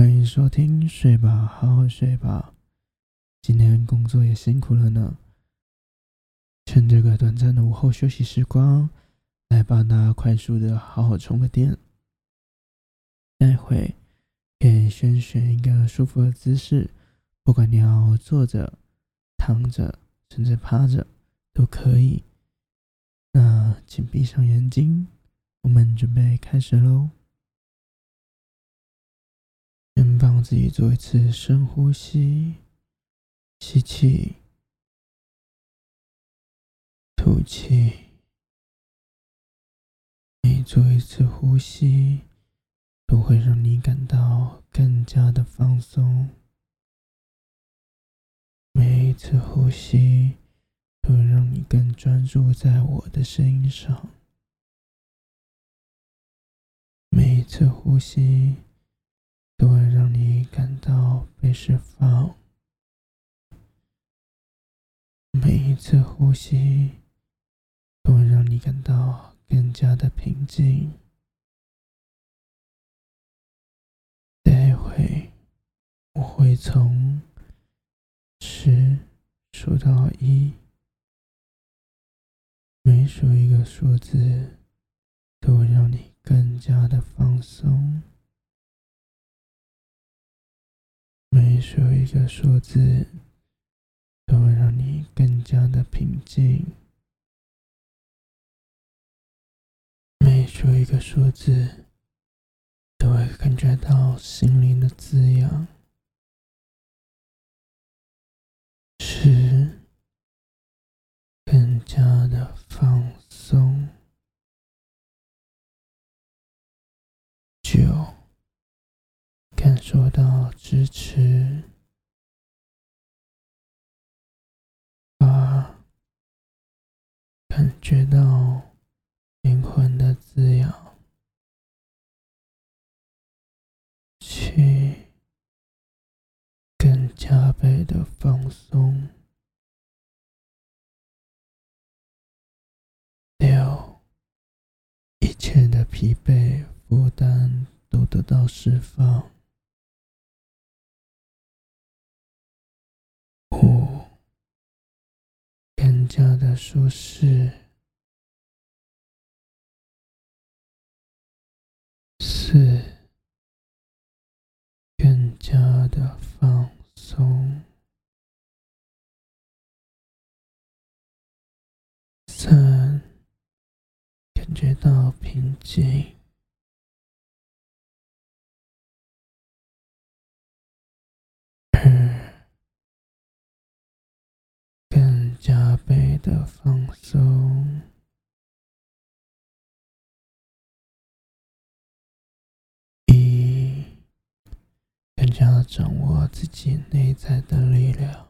欢迎收听，睡吧，好好睡吧。今天工作也辛苦了呢，趁这个短暂的午后休息时光，来帮大家快速的好好充个电。待会可以先选一个舒服的姿势，不管你要坐着、躺着，甚至趴着都可以。那请闭上眼睛，我们准备开始喽。让自己做一次深呼吸，吸气，吐气。每做一次呼吸，都会让你感到更加的放松。每一次呼吸，都会让你更专注在我的声音上。每一次呼吸。你感到被释放。每一次呼吸都让你感到更加的平静。待会我会从十数到一，每数一个数字都会让你更加的放松。每说一个数字，都会让你更加的平静。每说一个数字，都会感觉到心灵的滋养。十，更加的放松。九。感受支持，八，感觉到灵魂的滋养，七，更加倍的放松，六，一切的疲惫负担都得到释放。加的舒适，四，更加的放松，三，感觉到平静。加倍的放松，一更加掌握自己内在的力量。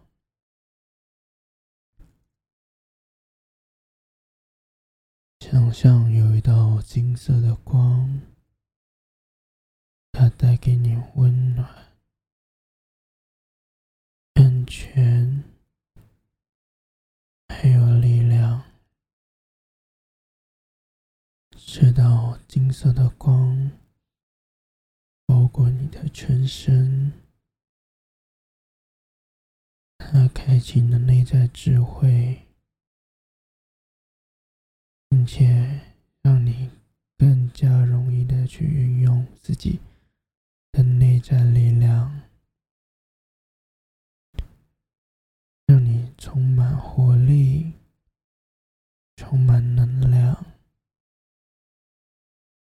想象有一道金色的光，它带给你温暖、安全。这道金色的光包裹你的全身，它开启你的内在智慧，并且让你更加容易的去运用自己的内在力量。让你充满活力，充满能量，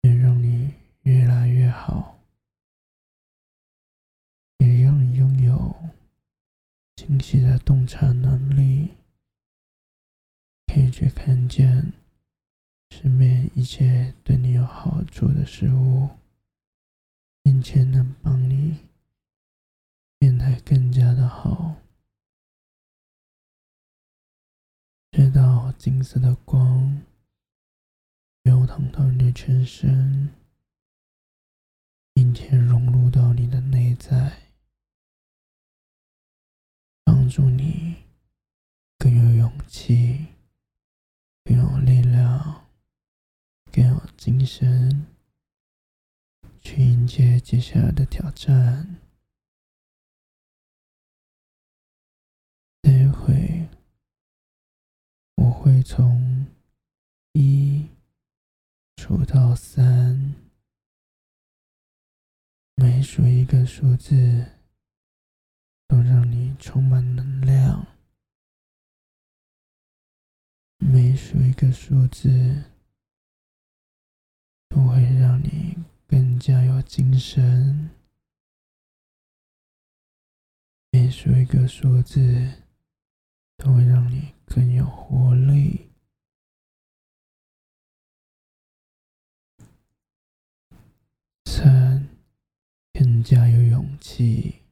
能让你越来越好，也让你拥有清晰的洞察能力，可以去看见身边一切对你有好处的事物，并且能帮你变得更加的好。这道金色的光流淌到你的全身，并且融入到你的内在，助你更有勇气、更有力量、更有精神，去迎接接下来的挑战。待会我会从一数到三，每数一个数字都让你充满能量，每数一个数字。都会让你更加有精神。每数一个数字，都会让你更有活力。三，更加有勇气。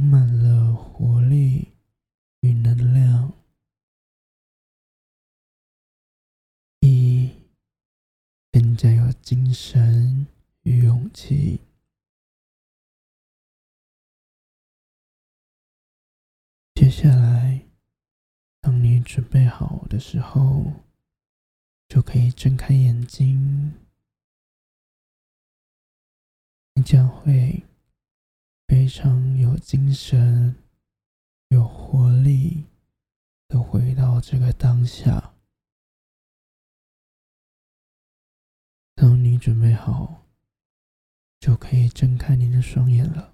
充满了活力与能量。更加有精神与勇气。接下来，当你准备好的时候，就可以睁开眼睛。你将会非常有精神、有活力的回到这个当下。当你准备好，就可以睁开你的双眼了。